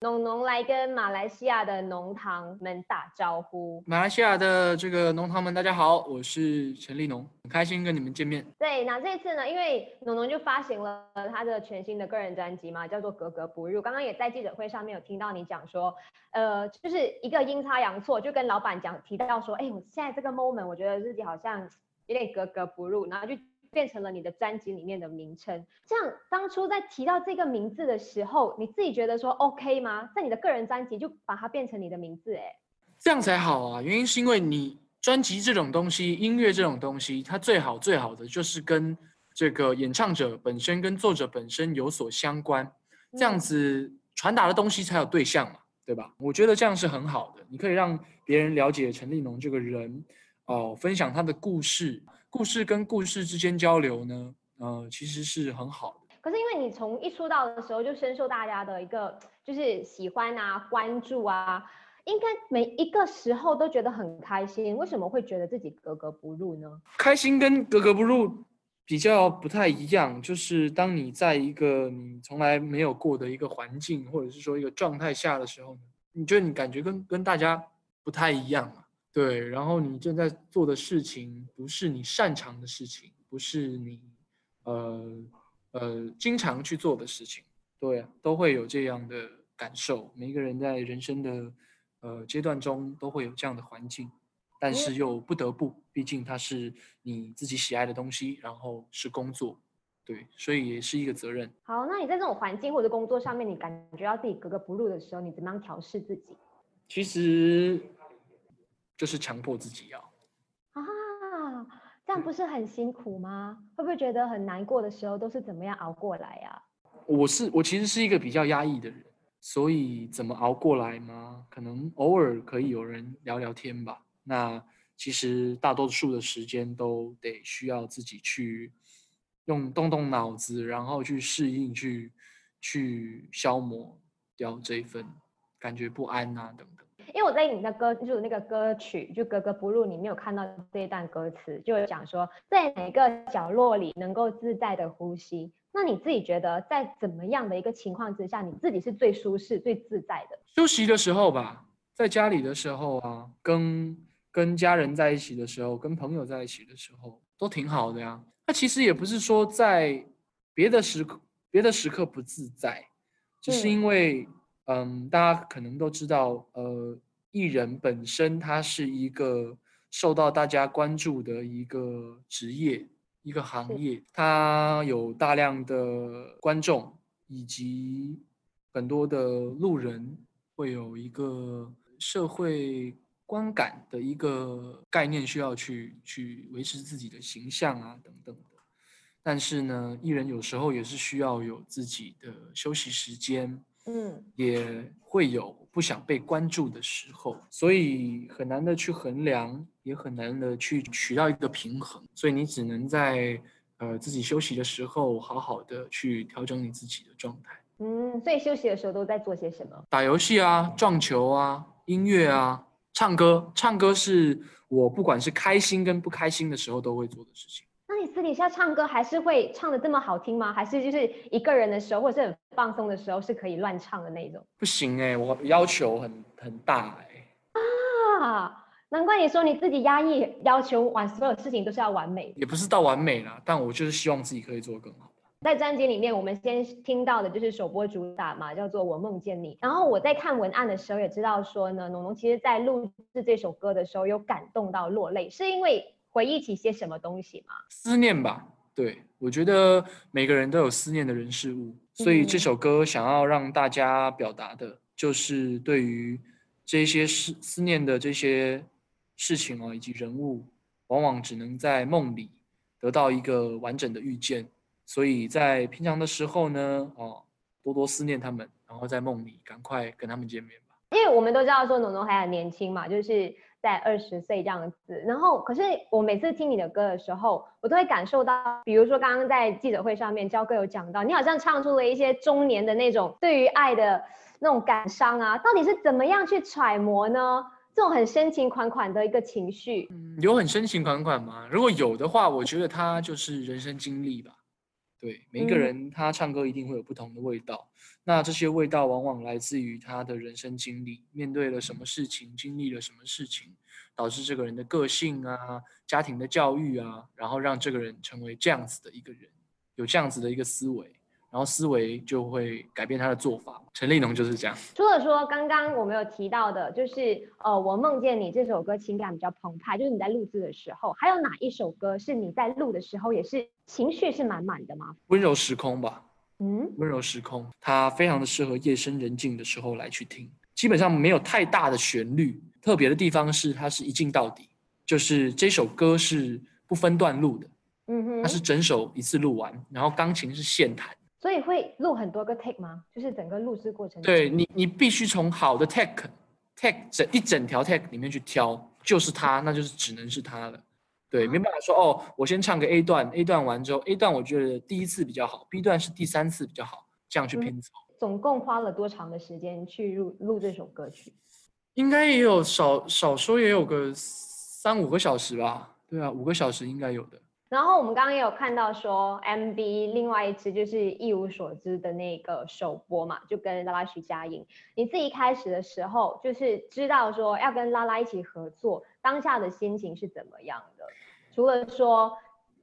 农农来跟马来西亚的农堂们打招呼。马来西亚的这个农堂们，大家好，我是陈立农，很开心跟你们见面。对，那这次呢，因为农农就发行了他的全新的个人专辑嘛，叫做《格格不入》。刚刚也在记者会上面有听到你讲说，呃，就是一个阴差阳错，就跟老板讲提到说，哎，我现在这个 moment，我觉得自己好像有点格格不入，然后就。变成了你的专辑里面的名称，这样当初在提到这个名字的时候，你自己觉得说 OK 吗？在你的个人专辑就把它变成你的名字，哎，这样才好啊！原因是因为你专辑这种东西，音乐这种东西，它最好最好的就是跟这个演唱者本身跟作者本身有所相关，这样子传达的东西才有对象嘛，对吧？我觉得这样是很好的，你可以让别人了解陈立农这个人，哦，分享他的故事。故事跟故事之间交流呢，呃，其实是很好的。可是因为你从一出道的时候就深受大家的一个就是喜欢啊、关注啊，应该每一个时候都觉得很开心。为什么会觉得自己格格不入呢？开心跟格格不入比较不太一样，就是当你在一个你从来没有过的一个环境，或者是说一个状态下的时候，你觉得你感觉跟跟大家不太一样嘛？对，然后你正在做的事情不是你擅长的事情，不是你呃呃经常去做的事情，对，都会有这样的感受。每一个人在人生的呃阶段中都会有这样的环境，但是又不得不，毕竟它是你自己喜爱的东西，然后是工作，对，所以也是一个责任。好，那你在这种环境或者工作上面，你感觉到自己格格不入的时候，你怎么样调试自己？其实。就是强迫自己要啊，这样不是很辛苦吗？会不会觉得很难过的时候都是怎么样熬过来呀？我是我其实是一个比较压抑的人，所以怎么熬过来吗？可能偶尔可以有人聊聊天吧。那其实大多数的时间都得需要自己去用动动脑子，然后去适应，去去消磨掉这份感觉不安啊等等。因为我在你的歌，就是那个歌曲，就格格不入，你没有看到这一段歌词，就有讲说在哪个角落里能够自在的呼吸。那你自己觉得，在怎么样的一个情况之下，你自己是最舒适、最自在的？休息的时候吧，在家里的时候啊，跟跟家人在一起的时候，跟朋友在一起的时候，都挺好的呀。那其实也不是说在别的时刻、别的时刻不自在，只是因为。嗯，大家可能都知道，呃，艺人本身他是一个受到大家关注的一个职业、一个行业，他有大量的观众以及很多的路人，会有一个社会观感的一个概念需要去去维持自己的形象啊等等的。但是呢，艺人有时候也是需要有自己的休息时间。嗯，也会有不想被关注的时候，所以很难的去衡量，也很难的去取到一个平衡，所以你只能在呃自己休息的时候，好好的去调整你自己的状态。嗯，所以休息的时候都在做些什么？打游戏啊，撞球啊，音乐啊，唱歌。唱歌是我不管是开心跟不开心的时候都会做的事情。那你私底下唱歌还是会唱的这么好听吗？还是就是一个人的时候，或者是很放松的时候，是可以乱唱的那种？不行哎，我要求很很大哎。啊，难怪你说你自己压抑，要求完所有事情都是要完美。也不是到完美啦，但我就是希望自己可以做更好。在专辑里面，我们先听到的就是首播主打嘛，叫做《我梦见你》。然后我在看文案的时候也知道说呢，农农其实在录制这首歌的时候有感动到落泪，是因为。回忆起些什么东西吗？思念吧，对我觉得每个人都有思念的人事物，所以这首歌想要让大家表达的，就是对于这些思思念的这些事情哦，以及人物，往往只能在梦里得到一个完整的遇见，所以在平常的时候呢，哦，多多思念他们，然后在梦里赶快跟他们见面吧。因为我们都知道说农农还很年轻嘛，就是。在二十岁这样子，然后可是我每次听你的歌的时候，我都会感受到，比如说刚刚在记者会上面，焦哥有讲到，你好像唱出了一些中年的那种对于爱的那种感伤啊，到底是怎么样去揣摩呢？这种很深情款款的一个情绪，嗯有很深情款款吗？如果有的话，我觉得他就是人生经历吧。对，每一个嗯。人他唱歌一定会有不同的味道，那这些味道往往来自于他的人生经历，面对了什么事情，经历了什么事情，导致这个人的个性啊、家庭的教育啊，然后让这个人成为这样子的一个人，有这样子的一个思维，然后思维就会改变他的做法。陈立农就是这样。除了说刚刚我们有提到的，就是呃，我梦见你这首歌情感比较澎湃，就是你在录制的时候，还有哪一首歌是你在录的时候也是情绪是满满的吗？温柔时空吧，嗯，温柔时空，它非常的适合夜深人静的时候来去听。基本上没有太大的旋律，特别的地方是它是一镜到底，就是这首歌是不分段录的，嗯哼，它是整首一次录完，然后钢琴是现弹。所以会录很多个 take 吗？就是整个录制过程。对你，你必须从好的 take take 整一整条 take 里面去挑，就是它，那就是只能是它了。对，没办法说哦，我先唱个 A 段，A 段完之后，A 段我觉得第一次比较好，B 段是第三次比较好，这样去嗯拼凑。总共花了多长的时间去录录这首歌曲？应该也有少少说也有个三五个小时吧。对啊，五个小时应该有的。然后我们刚刚也有看到说，MV 另外一支就是一无所知的那个首播嘛，就跟拉拉徐佳莹。你自己开始的时候就是知道说要跟拉拉一起合作，当下的心情是怎么样的？除了说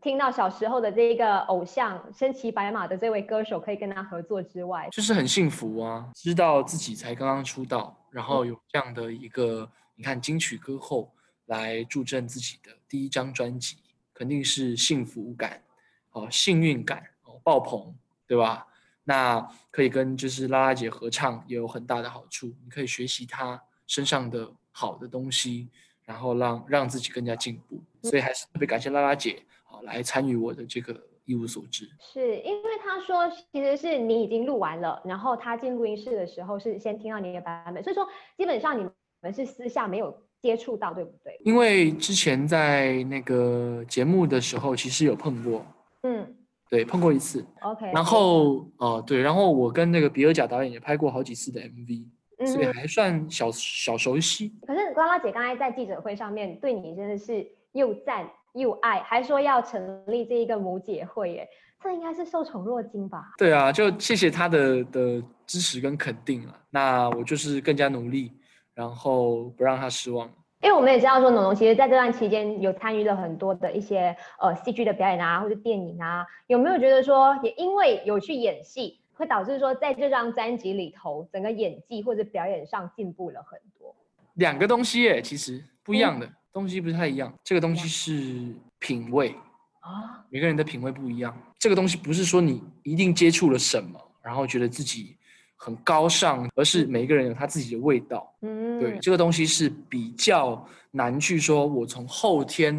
听到小时候的这一个偶像身骑白马的这位歌手可以跟他合作之外，就是很幸福啊，知道自己才刚刚出道，然后有这样的一个，你看金曲歌后来助阵自己的第一张专辑，肯定是幸福感，哦，幸运感，哦，爆棚，对吧？那可以跟就是拉拉姐合唱也有很大的好处，你可以学习她身上的好的东西，然后让让自己更加进步。所以还是特别感谢拉拉姐，好来参与我的这个一无所知。是因为他说其实是你已经录完了，然后他进录音室的时候是先听到你的版本，所以说基本上你们是私下没有接触到，对不对？因为之前在那个节目的时候，其实有碰过，嗯对，碰过一次。，OK。然后哦、对，然后我跟那个比尔贾导演也拍过好几次的 MV，所以还算小小熟悉。可是拉拉姐刚才在记者会上面对你真的是又赞又爱，还说要成立这一个母姐会，耶，这应该是受宠若惊吧？对啊，就谢谢他的的支持跟肯定了。那我就是更加努力，然后不让他失望。因为我们也知道说，农农其实在这段期间有参与了很多的一些呃戏剧的表演啊，或者电影啊，有没有觉得说，也因为有去演戏，会导致说在这张专辑里头，整个演技或者表演上进步了很多？两个东西耶，其实不一嗯样的、东西不太一样。这个东西是品味，啊，每个人的品味不一样。这个东西不是说你一定接触了什么，然后觉得自己很高尚，而是每一个人有他自己的味道。嗯，对，这个东西是比较难去说，我从后天，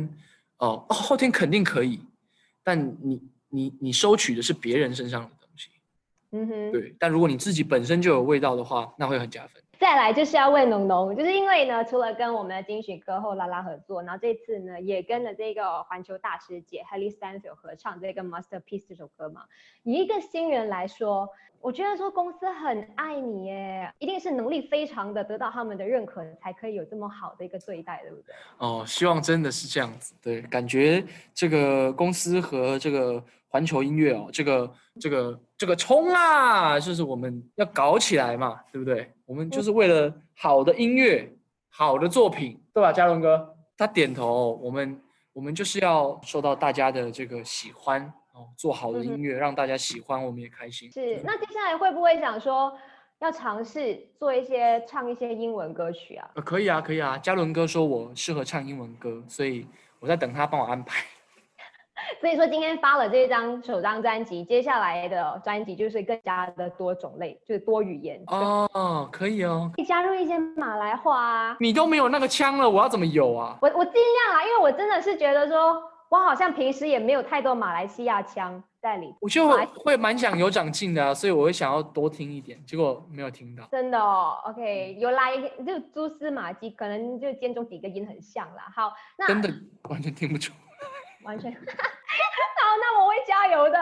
哦，哦后天肯定可以，但你你你收取的是别人身上的东西。嗯哼，对，但如果你自己本身就有味道的话，那会很加分。再来就是要问农农，就是因为呢，除了跟我们的金曲歌后拉拉合作，然后这次呢也跟了这个环球大师姐 Haley Stanfield 合唱这个 Masterpiece 这首歌嘛。以一个新人来说，我觉得说公司很爱你耶，一定是能力非常的得到他们的认可，才可以有这么好的一个对待，对不对？哦，希望真的是这样子。对，感觉这个公司和这个环球音乐哦，这个这个这个冲啊，就是我们要搞起来嘛，对不对？我们就是为了好的音乐、好的作品，对吧？嘉伦哥，他点头哦，我们我们就是要受到大家的这个喜欢哦，做好的音乐，让大家喜欢，我们也开心。是，那接下来会不会想说要尝试做一些唱一些英文歌曲啊？呃，可以啊，可以啊。嘉伦哥说我适合唱英文歌，所以我在等他帮我安排。所以说今天发了这张首张专辑，接下来的专辑就是更加的多种类，就是多语言，哦，可以哦。可以加入一些马来话啊。你都没有那个腔了，我要怎么有啊？我我尽量啦，因为我真的是觉得说，我好像平时也没有太多马来西亚腔在里，我就会蛮想有长进的、啊，所以我会想要多听一点，结果没有听到。真的哦。OK，有来就蛛丝马迹，可能就间中几个音很像啦。好，那真的完全听不出。完全。加油的。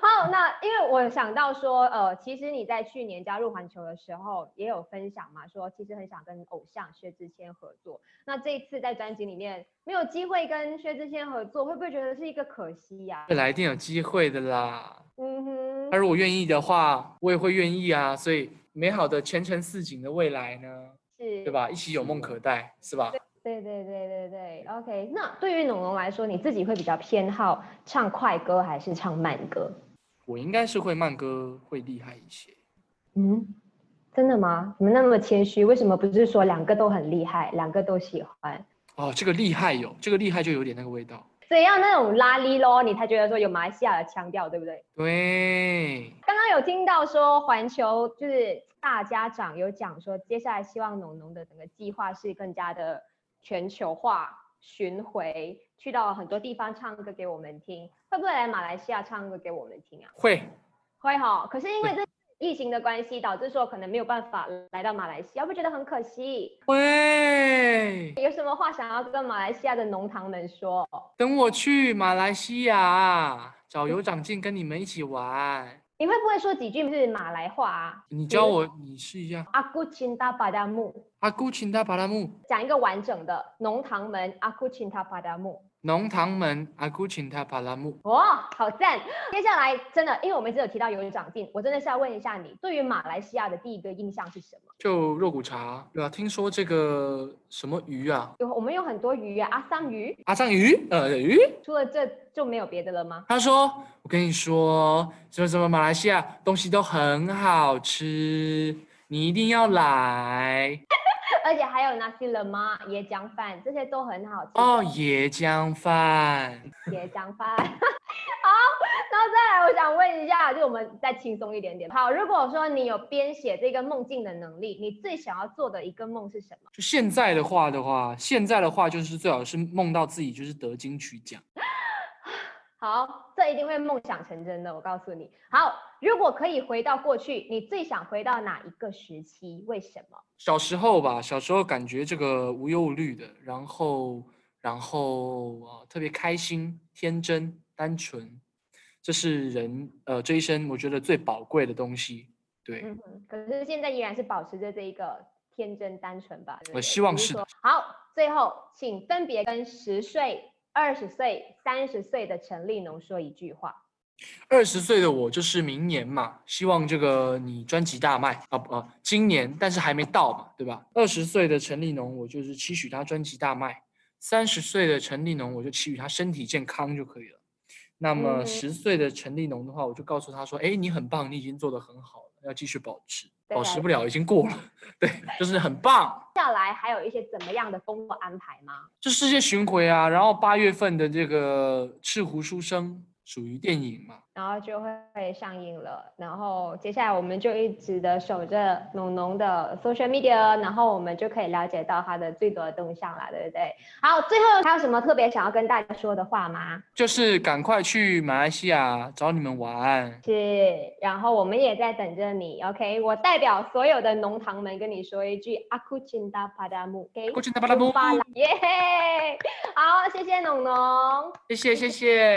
好，那因为我想到说，呃，其实你在去年加入环球的时候也有分享嘛，说其实很想跟偶像薛之谦合作。那这一次在专辑里面没有机会跟薛之谦合作，会不会觉得是一个可惜呀、未来一定有机会的啦。嗯哼他，如果愿意的话，我也会愿意啊。所以美好的前程似锦的未来呢，是，对？吧？一起有梦可待，是吧？对对对对对，OK。那对于农农来说，你自己会比较偏好唱快歌还是唱慢歌？我应该是会慢歌会厉害一些。嗯，真的吗？你们那么谦虚，为什么不是说两个都很厉害，两个都喜欢？哦，这个厉害有，这个厉害就有点那个味道。所以要那种拉力咯，你才觉得说有马来西亚的腔调，对不对？对，刚刚有听到说环球就是大家长有讲说，接下来希望农农的整个计划是更加的全球化巡回，去到很多地方唱歌给我们听，会不会来马来西亚唱歌给我们听啊？会会哈，可是因为这疫情的关系，导致说可能没有办法来到马来西亚，会不会觉得很可惜？会。有什么话想要跟马来西亚的农堂们说？等我去马来西亚找有长进，跟你们一起玩。你会不会说几句是马来话啊？你教我，你试一下。阿古钦达巴达木，阿古钦他巴拉木，讲一个完整的农堂门阿古钦达巴达木。农堂门阿古钦他巴拉木。哇，好赞！接下来真的，因为我们一直有提到有长进，我真的是要问一下你，对于马来西亚的第一个印象是什么？就肉骨茶，对吧、听说这个什么鱼啊，有我们有很多鱼啊，阿桑鱼，阿桑鱼，呃鱼。除了这就没有别的了吗？他说：“我跟你说，什么什么马来西亚东西都很好吃，你一定要来 而且还有 nasi lemak 椰浆饭，这些都很好吃。哦。”椰浆饭，椰浆饭。好，然后再来，我想问一下，就我们再轻松一点点。好，如果说你有编写这个梦境的能力，你最想要做的一个梦是什么？就现在的话的话，现在的话就是最好是梦到自己就是得金曲奖。好，这一定会梦想成真的，我告诉你。好，如果可以回到过去，你最想回到哪一个时期？为什么？小时候吧，小时候感觉这个无忧无虑的，然后然后呃特别开心、天真、单纯，这是人呃这一生我觉得最宝贵的东西。对，嗯哼，可是现在依然是保持着这一个天真单纯吧？我希望是。好，最后请分别跟十岁、二十岁、三十岁的陈立农说一句话。二十岁的我就是明年嘛，希望这个你专辑大卖啊不啊，今年但是还没到嘛，对吧？二十岁的陈立农，我就是期许他专辑大卖；三十岁的陈立农，我就期许他身体健康就可以了。那嗯么哼十岁的陈立农的话，我就告诉他说：“哎，你很棒，你已经做得很好了，要继续保持，保持不了已经过了，对，就是很棒。”接下来还有一些怎么样的工作安排吗？就世界巡回啊，然后八月份的这个《赤狐书生》属于电影嘛，然后就会上映了。然后接下来我们就一直的守着农农的 social media，然后我们就可以了解到他的最多的动向了，对不对？好，最后还有什么特别想要跟大家说的话吗？就是赶快去马来西亚找你们玩。是，然后我们也在等着你，OK？我代表所有的农堂们跟你说一句阿库钦达帕达姆去大巴拉布，巴拉耶！好，谢谢农农。谢谢谢谢。